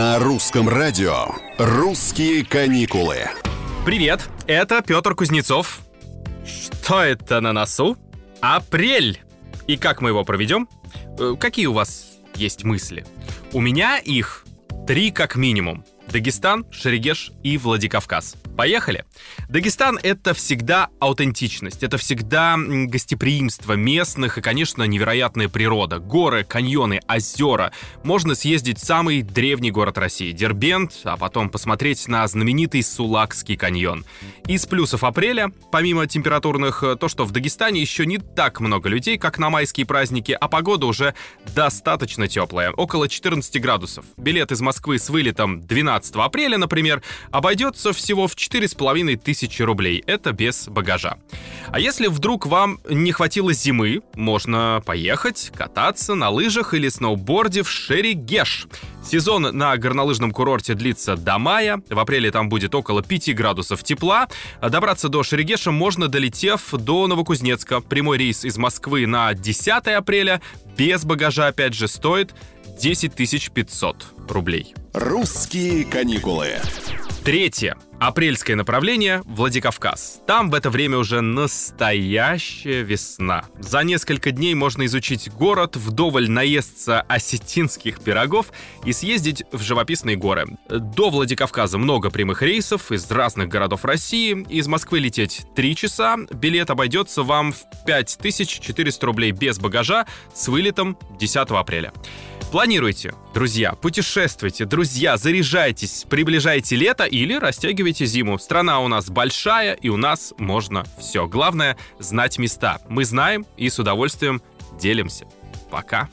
На русском радио «Русские каникулы». Привет, это Петр Кузнецов. Что это на носу? Апрель! И как мы его проведем? Э, Какие у вас есть мысли? У меня их три как минимум. Дагестан, Шерегеш и Владикавказ. Поехали! Дагестан — это всегда аутентичность, это всегда гостеприимство местных и, конечно, невероятная природа. Горы, каньоны, озера. Можно съездить в самый древний город России — Дербент, а потом посмотреть на знаменитый Сулакский каньон. Из плюсов апреля, помимо температурных, э, то, что в Дагестане еще не так много людей, как на майские праздники, а погода уже достаточно теплая, около 14 градусов. Билет из Москвы с вылетом 12 апреля, например, обойдется всего в 4,5 тысячи рублей. Это без багажа. А если вдруг вам не хватило зимы, можно поехать, кататься на лыжах или сноуборде в Шерегеш. Сезон на горнолыжном курорте длится до мая. В апреле там будет около 5 градусов тепла. Добраться до Шерегеша можно, долетев до Новокузнецка. Прямой рейс из Москвы на 10 апреля без багажа, опять же, стоит 10 500 рублей. «Русские каникулы». Третье. Апрельское направление – Владикавказ. Там в это время уже настоящая весна. За несколько дней можно изучить город, вдоволь наесться осетинских пирогов и съездить в живописные горы. До Владикавказа много прямых рейсов из разных городов России. Из Москвы лететь 3 часа. Билет обойдется вам в 5400 рублей без багажа с вылетом 10 апреля. Планируйте, друзья, путешествуйте, друзья, заряжайтесь, приближайте лето или растягивайте зиму. Страна у нас большая, и у нас можно все. Главное — знать места. Мы знаем и с удовольствием делимся. Пока.